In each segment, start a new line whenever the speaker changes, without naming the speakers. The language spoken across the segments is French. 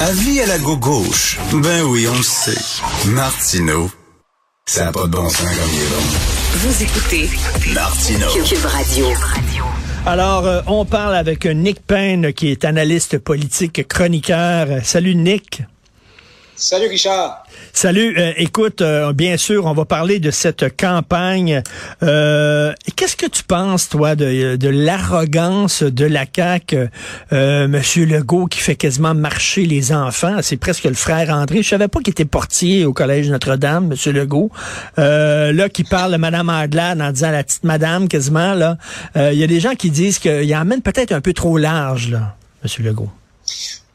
Avis à la gauche. Ben oui, on le sait. Martineau, ça n'a pas de bon sens comme il est bon.
Vous écoutez
Martineau.
Cube Radio.
Alors, euh, on parle avec Nick Payne, qui est analyste politique, chroniqueur. Salut Nick.
Salut Richard.
Salut. Euh, écoute, euh, bien sûr, on va parler de cette campagne. Euh, Qu'est-ce que tu penses, toi, de, l'arrogance de la CAQ, Monsieur Legault, qui fait quasiment marcher les enfants? C'est presque le frère André. Je savais pas qu'il était portier au Collège Notre-Dame, Monsieur Legault. Là, qui parle de Madame Adlard en disant la petite madame, quasiment, là. Il y a des gens qui disent qu'il emmène peut-être un peu trop large, là, Monsieur Legault.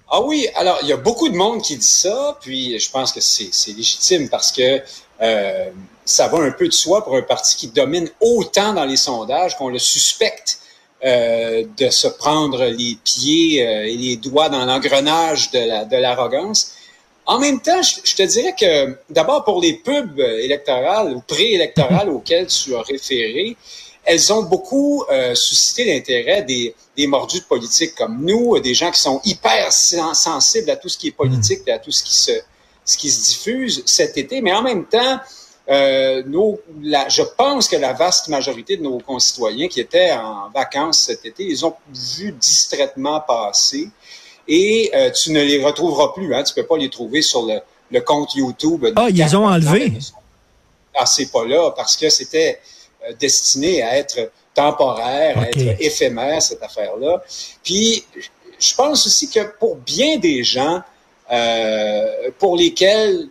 Ah oui, alors il y a beaucoup de monde qui dit ça, puis je pense que c'est légitime parce que euh, ça va un peu de soi pour un parti qui domine autant dans les sondages qu'on le suspecte euh, de se prendre les pieds euh, et les doigts dans l'engrenage de l'arrogance. en même temps, je, te dirais que d'abord pour les pubs électorales ou préélectorales auxquelles tu as référé, elles ont beaucoup euh, suscité l'intérêt des, des mordus de politique comme nous, des gens qui sont hyper sensibles à tout ce qui est politique et à tout ce qui se, ce qui se diffuse cet été. Mais en même temps, euh, nos, la, je pense que la vaste majorité de nos concitoyens qui étaient en vacances cet été, ils ont vu distraitement passer et euh, tu ne les retrouveras plus. Hein, tu peux pas les trouver sur le, le compte YouTube.
Ah, ils ont enlevé.
Ah, c'est pas là parce que c'était euh, destiné à être temporaire, à être éphémère, cette affaire-là. Puis, je pense aussi que pour bien des gens, euh, pour lesquels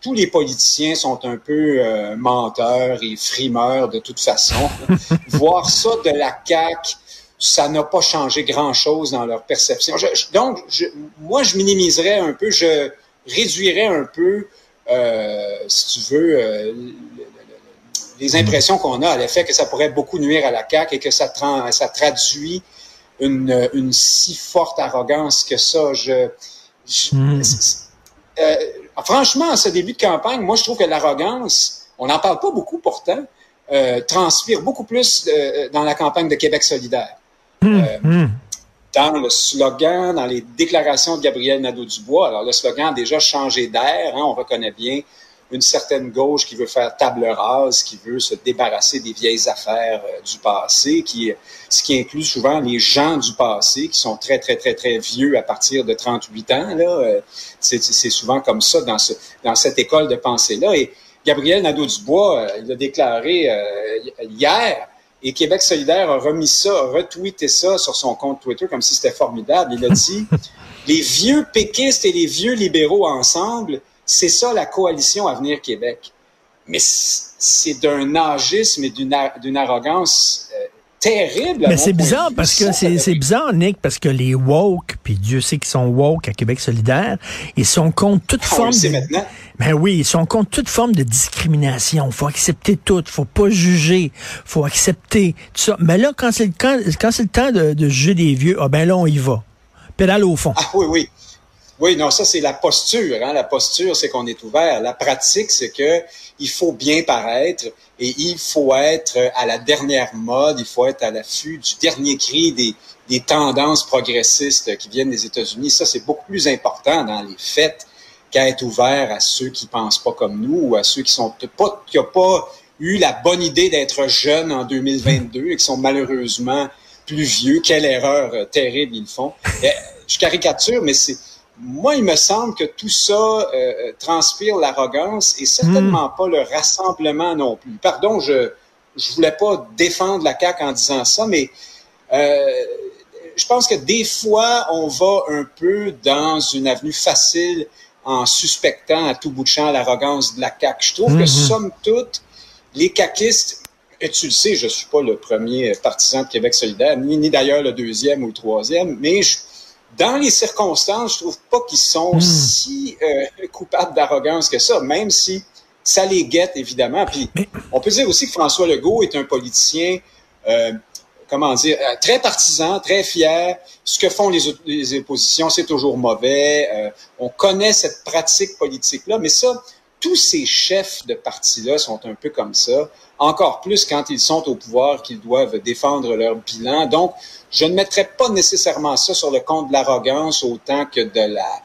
tous les politiciens sont un peu euh, menteurs et frimeurs de toute façon, voir ça de la CAQ, ça n'a pas changé grand-chose dans leur perception. donc, moi, je minimiserais un peu, je réduirais un peu, euh, si tu veux, euh, les impressions qu'on a à l'effet que ça pourrait beaucoup nuire à la CAQ et que ça, ça traduit une, une, si forte arrogance que ça. Je, hmm. euh, franchement, à ce début de campagne, moi, je trouve que l'arrogance, on n'en parle pas beaucoup pourtant, euh, transpire beaucoup plus euh, dans la campagne de Québec solidaire. Hmm. Hmm. Dans le slogan, dans les déclarations de Gabriel Nadeau-Dubois, alors le slogan a déjà changé d'air, hein, on reconnaît bien une certaine gauche qui veut faire table rase, qui veut se débarrasser des vieilles affaires euh, du passé, qui, ce qui inclut souvent les gens du passé qui sont très, très, très, très vieux à partir de 38 ans. Là. Euh, c'est, souvent comme ça dans, ce, dans cette école de pensée-là. Et Gabriel Nadeau-Dubois, euh, il a déclaré hier, et Québec solidaire a remis ça, a retweeté ça sur son compte Twitter comme si c'était formidable. Il a dit, les vieux péquistes et les vieux libéraux ensemble, c'est ça la coalition Avenir Québec. Mais c'est d'un agisme et d'une arrogance euh, terrible.
Mais c'est bizarre parce que c'est bizarre, Nick, parce que les woke, puis Dieu sait qu'ils sont woke à Québec solidaire, ils sont contre toute forme.
de... maintenant.
Ben oui, ils sont contre toute forme de discrimination. Faut accepter tout, faut pas juger, faut accepter tout ça. Mais là, quand c'est le quand, quand le temps de, de, juger des vieux, ah ben là on y va. Pédale au fond.
Ah oui, oui. Oui, non, ça c'est la posture. Hein? La posture, c'est qu'on est ouvert. La pratique, c'est que il faut bien paraître et il faut être à la dernière mode. Il faut être à l'affût du dernier cri des, des tendances progressistes qui viennent des États-Unis. Ça, c'est beaucoup plus important dans les faits qu'à être ouvert à ceux qui pensent pas comme nous ou à ceux qui sont pas qui n'ont pas eu la bonne idée d'être jeunes en 2022 et qui sont malheureusement plus vieux. Quelle erreur euh, terrible ils font. Eh, je caricature, mais c'est moi, il me semble que tout ça euh, euh, transpire l'arrogance et certainement hmm. pas le rassemblement non plus. Pardon, je je voulais pas défendre la CAQ en disant ça, mais euh, je pense que des fois, on va un peu dans une avenue facile en suspectant à tout bout de champ l'arrogance de la CAQ. Je trouve que, hmm. somme toute, les caquistes, et tu le sais, je suis pas le premier partisan de Québec solidaire, ni, ni d'ailleurs le deuxième ou le troisième, mais je, dans les circonstances, je trouve pas qu'ils sont hmm. si euh, coupables d'arrogance que ça, même si ça les guette, évidemment. Puis on peut dire aussi que François Legault est un politicien, euh, comment dire, euh, très partisan, très fier. Ce que font les, les oppositions, c'est toujours mauvais. Euh, on connaît cette pratique politique-là, mais ça, tous ces chefs de parti-là sont un peu comme ça, encore plus quand ils sont au pouvoir, qu'ils doivent défendre leur bilan. Donc, je ne mettrais pas nécessairement ça sur le compte de l'arrogance autant que de la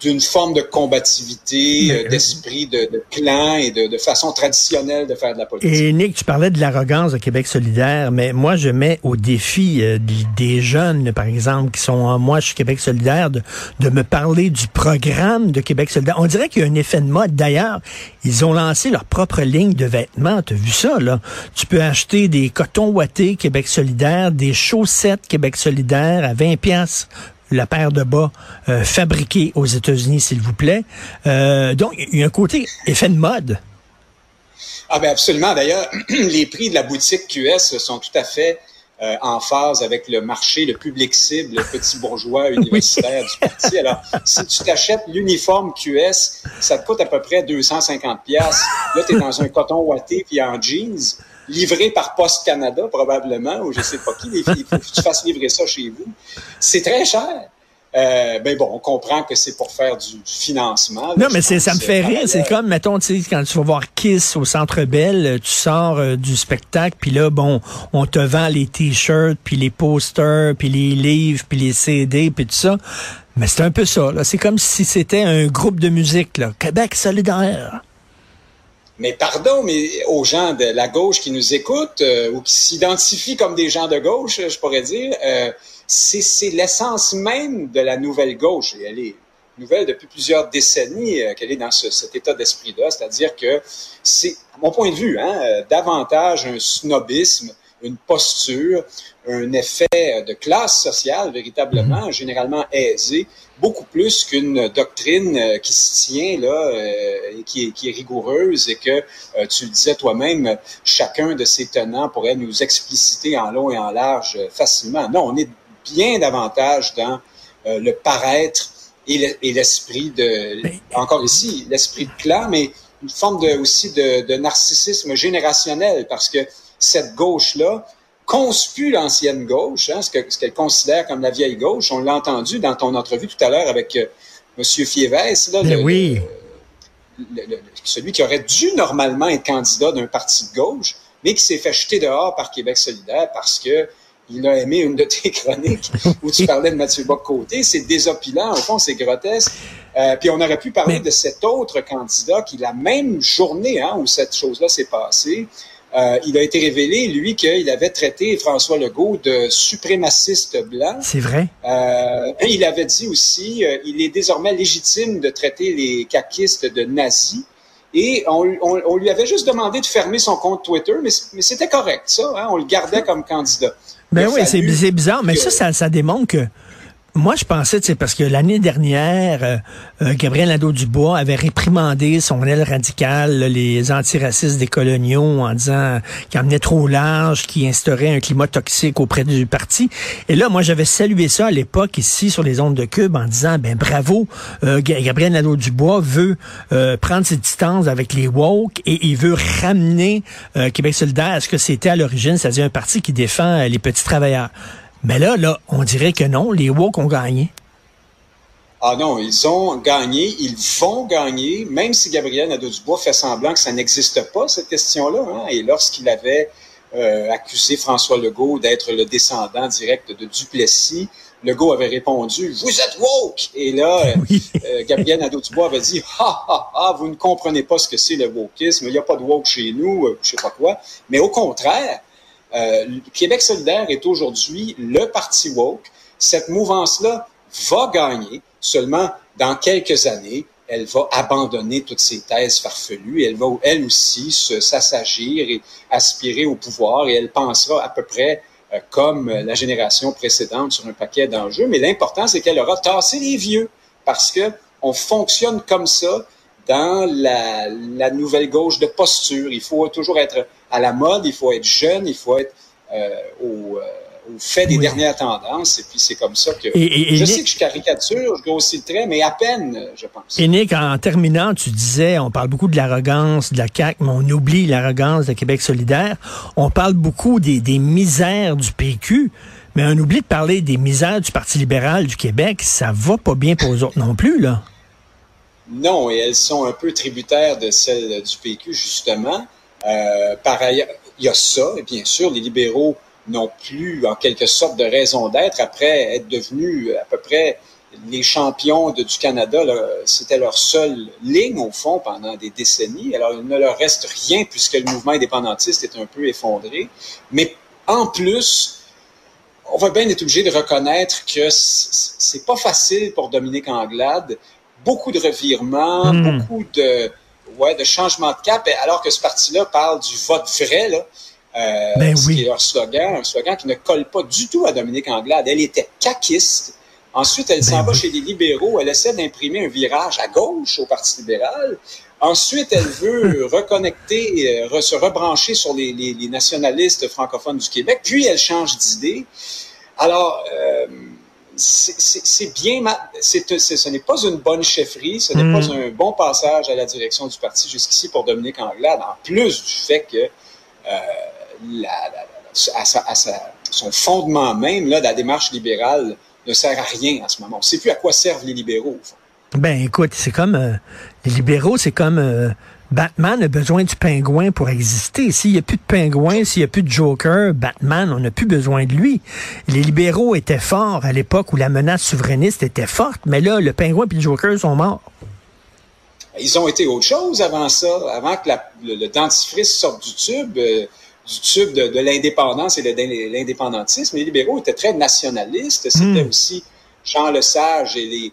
d'une forme de combativité, euh, d'esprit de, de, clan et de, de, façon traditionnelle de faire de la politique.
Et Nick, tu parlais de l'arrogance de Québec solidaire, mais moi, je mets au défi euh, des jeunes, par exemple, qui sont en moi, je suis Québec solidaire, de, de me parler du programme de Québec solidaire. On dirait qu'il y a un effet de mode. D'ailleurs, ils ont lancé leur propre ligne de vêtements. Tu as vu ça, là? Tu peux acheter des cotons ouatés Québec solidaire, des chaussettes Québec solidaire à 20 pièces la paire de bas euh, fabriquée aux États-Unis, s'il vous plaît. Euh, donc, il y a un côté effet de mode.
Ah ben absolument. D'ailleurs, les prix de la boutique QS sont tout à fait euh, en phase avec le marché, le public cible, le petit bourgeois universitaire du parti. Alors, si tu t'achètes l'uniforme QS, ça te coûte à peu près 250 pièces. Là, tu es dans un coton ouaté puis en jeans livré par Poste Canada probablement, ou je sais pas qui, il faut que tu fasses livrer ça chez vous. C'est très cher. Euh, ben bon, on comprend que c'est pour faire du, financement.
non, mais c'est, ça me fait rire. C'est comme, mettons, tu sais, quand tu vas voir Kiss au Centre Bell, tu sors euh, du spectacle, puis là, bon, on te vend les t-shirts, puis les posters, puis les livres, puis les CD, puis tout ça. Mais c'est un peu ça. Là. C'est comme si c'était un groupe de musique, là. Québec solidaire.
Mais pardon, mais aux gens de la gauche qui nous écoutent euh, ou qui s'identifient comme des gens de gauche, je pourrais dire, euh, c'est l'essence même de la nouvelle gauche. Elle est nouvelle depuis plusieurs décennies euh, qu'elle est dans ce, cet état d'esprit-là, c'est-à-dire que c'est, à mon point de vue, hein, davantage un snobisme, une posture, un effet de classe sociale véritablement, mhm. généralement aisé, beaucoup plus qu'une doctrine euh, qui se tient là, euh, et qui est, qui est rigoureuse et que euh, tu le disais toi-même, chacun de ces tenants pourrait nous expliciter en long et en large facilement. Non, on est bien davantage dans le paraître et l'esprit de, encore ici, l'esprit de clan, mais une forme de, aussi de, de narcissisme générationnel parce que cette gauche-là, conspue l'ancienne gauche, hein, ce qu'elle ce considère comme la vieille gauche. On l'a entendu dans ton entrevue tout à l'heure avec euh, M. Fievès, là,
ben oui.
celui qui aurait dû normalement être candidat d'un parti de gauche, mais qui s'est fait jeter dehors par Québec solidaire parce que il a aimé une de tes chroniques où tu parlais de Mathieu Bock-Côté. C'est désopilant, au fond, c'est grotesque. Euh, puis on aurait pu parler de cet autre candidat qui, la même journée hein, où cette chose-là s'est passée, euh, il a été révélé, lui, qu'il avait traité François Legault de suprémaciste blanc.
C'est vrai?
Euh, il avait dit aussi, euh, il est désormais légitime de traiter les caquistes de nazis. Et on, lui avait juste demandé de fermer son compte Twitter, mais, c'était correct, ça. Hein, on le gardait comme candidat.
Ben oui, c'est bizarre, mais ça, ça, ça démontre que moi, je pensais, c'est parce que l'année dernière, euh, euh, Gabriel Nadeau-Dubois avait réprimandé son aile radicale, les antiracistes des coloniaux, en disant qu'il emmenait trop large, qu'il instaurait un climat toxique auprès du parti. Et là, moi, j'avais salué ça à l'époque ici sur les ondes de Cube en disant, ben bravo, euh, Gabriel Nadeau-Dubois veut prendre ses distances avec les woke et il veut ramener Québec solidaire à ce que c'était à l'origine, c'est-à-dire un parti qui défend les petits travailleurs. Mais là, là, on dirait que non, les woke ont gagné.
Ah non, ils ont gagné, ils vont gagner, même si Gabriel Nadeau-Dubois fait semblant que ça n'existe pas, cette question-là. Hein, et lorsqu'il avait euh, accusé François Legault d'être le descendant direct de Duplessis, Legault avait répondu « Vous êtes woke! » Et là, euh, Gabriel Nadeau-Dubois avait dit « Ha, ha, ha, vous ne comprenez pas ce que c'est le wokisme, il n'y a pas de woke chez nous, euh, je sais pas quoi. » Mais au contraire, euh, Québec solidaire est aujourd'hui le parti woke. Cette mouvance-là va gagner seulement dans quelques années. Elle va abandonner toutes ces thèses farfelues. Elle va, elle aussi, s'assagir et aspirer au pouvoir et elle pensera à peu près euh, comme la génération précédente sur un paquet d'enjeux. Mais l'important, c'est qu'elle aura tassé les vieux parce que on fonctionne comme ça dans la, nouvelle gauche de posture. Il faut toujours être à la mode, il faut être jeune, il faut être euh, au, euh, au, fait des dernières tendances. Et puis c'est comme ça que... je sais que je caricature, je grossis le trait, mais à peine, je pense.
Et Nick, en terminant, tu disais, on parle beaucoup de l'arrogance de la CAQ, mais on oublie l'arrogance de Québec solidaire. On parle beaucoup des, des misères du PQ. Mais on oublie de parler des misères du Parti libéral du Québec. Ça va pas bien pour eux autres non plus, là.
Non, et elles sont un peu tributaires de celles du PQ, justement. Euh, par ailleurs, il y a ça, et bien sûr, les libéraux n'ont plus, en quelque sorte, de raison d'être après être devenus à peu près les champions de, du Canada, c'était leur seule ligne, au fond, pendant des décennies. Alors, il ne leur reste rien puisque le mouvement indépendantiste est un peu effondré. Mais en plus, on va bien être obligé de reconnaître que c'est pas facile pour Dominique Anglade. Beaucoup de revirements, hmm. beaucoup de, ouais, de changements de cap, alors que ce parti-là parle du vote vrai, là. Euh, ben oui. qui est leur slogan, un slogan qui ne colle pas du tout à Dominique Anglade. Elle était caquiste. Ensuite, elle s'en ben va chez les libéraux. Elle essaie d'imprimer un virage à gauche au Parti libéral. Ensuite, elle veut reconnecter, euh, se rebrancher sur les, les, les, nationalistes francophones du Québec. Puis, elle change d'idée. Alors, euh, c'est bien, ce n'est pas une bonne chefferie, ce n'est pas hmm. un bon passage à la direction du parti jusqu'ici pour Dominique Anglade, en plus du fait que euh, la, à, sa, à sa, son fondement même là, de la démarche libérale ne sert à rien en ce moment. On ne sait plus à quoi servent les libéraux.
Ben écoute, c'est comme euh, les libéraux, c'est comme euh, Batman a besoin du pingouin pour exister. S'il n'y a plus de pingouin, s'il n'y a plus de Joker, Batman, on n'a plus besoin de lui. Les libéraux étaient forts à l'époque où la menace souverainiste était forte, mais là, le pingouin et le Joker sont morts.
Ils ont été autre chose avant ça, avant que le, dentifrice sorte du tube. Euh, du tube de, l'indépendance et de l'indépendantisme. Les libéraux étaient très nationalistes. C'était hmm. aussi Jean Lesage et les,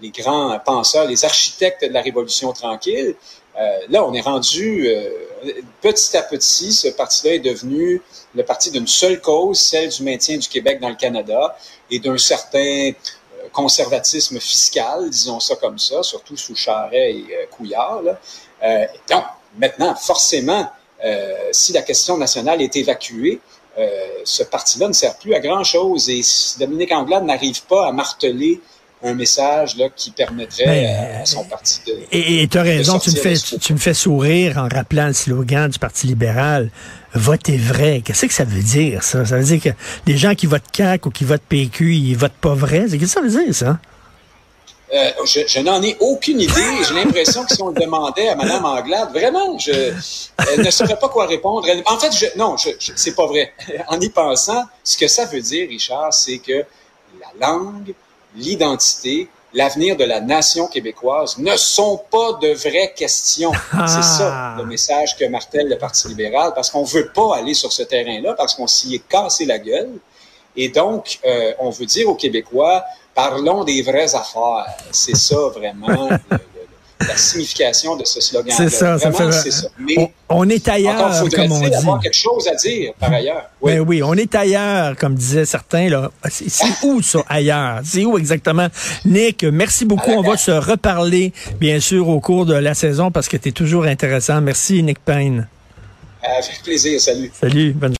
les grands penseurs, les architectes de la Révolution tranquille. Euh, là, on est rendu euh, petit à petit, ce parti-là est devenu le parti d'une seule cause, celle du maintien du Québec dans le Canada et d'un certain euh, conservatisme fiscal, disons ça comme ça, surtout sous Charret et Couillard. donc, maintenant, forcément, si la question nationale est évacuée, ce parti-là ne sert plus à grand-chose. Et si Dominique Anglade n'arrive pas à marteler un message là, qui permettrait ben, à son parti de.
Et tu as raison, tu me, fais, tu, me fais sourire en rappelant le slogan du Parti libéral. Votez vrai. Qu'est-ce que ça veut dire, ça? Ça veut dire que les gens qui votent CAC ou qui votent PQ, ils votent pas vrai? Qu'est-ce que ça veut dire, ça?
Euh, je, je n'en ai aucune idée. J'ai l'impression que si on le demandait à Mme Anglade, vraiment, je, elle ne saurait pas quoi répondre. en fait, je, non, je, c'est pas vrai. En y pensant, ce que ça veut dire, Richard, c'est que la langue, l'identité, l'avenir de la nation québécoise ne sont pas de vraies questions. C'est ça le message que martèle le Parti libéral, parce qu'on veut pas aller sur ce terrain-là, parce qu'on s'y est cassé la gueule. Et donc, euh, on veut dire aux Québécois, parlons des vraies affaires. C'est ça vraiment la signification de ce slogan.
C'est ça, ça fait. Ça. Mais, on, est ailleurs, comme on dit.
avoir quelque chose à dire par ailleurs.
Oui. Ben oui, on est ailleurs, comme disaient certains. là. C'est où ça, ailleurs? C'est où exactement? Nick, merci beaucoup. On va se reparler, bien sûr, au cours de la saison parce que tu es toujours intéressant. Merci, Nick Payne.
Avec plaisir. Salut.
Salut. Bonne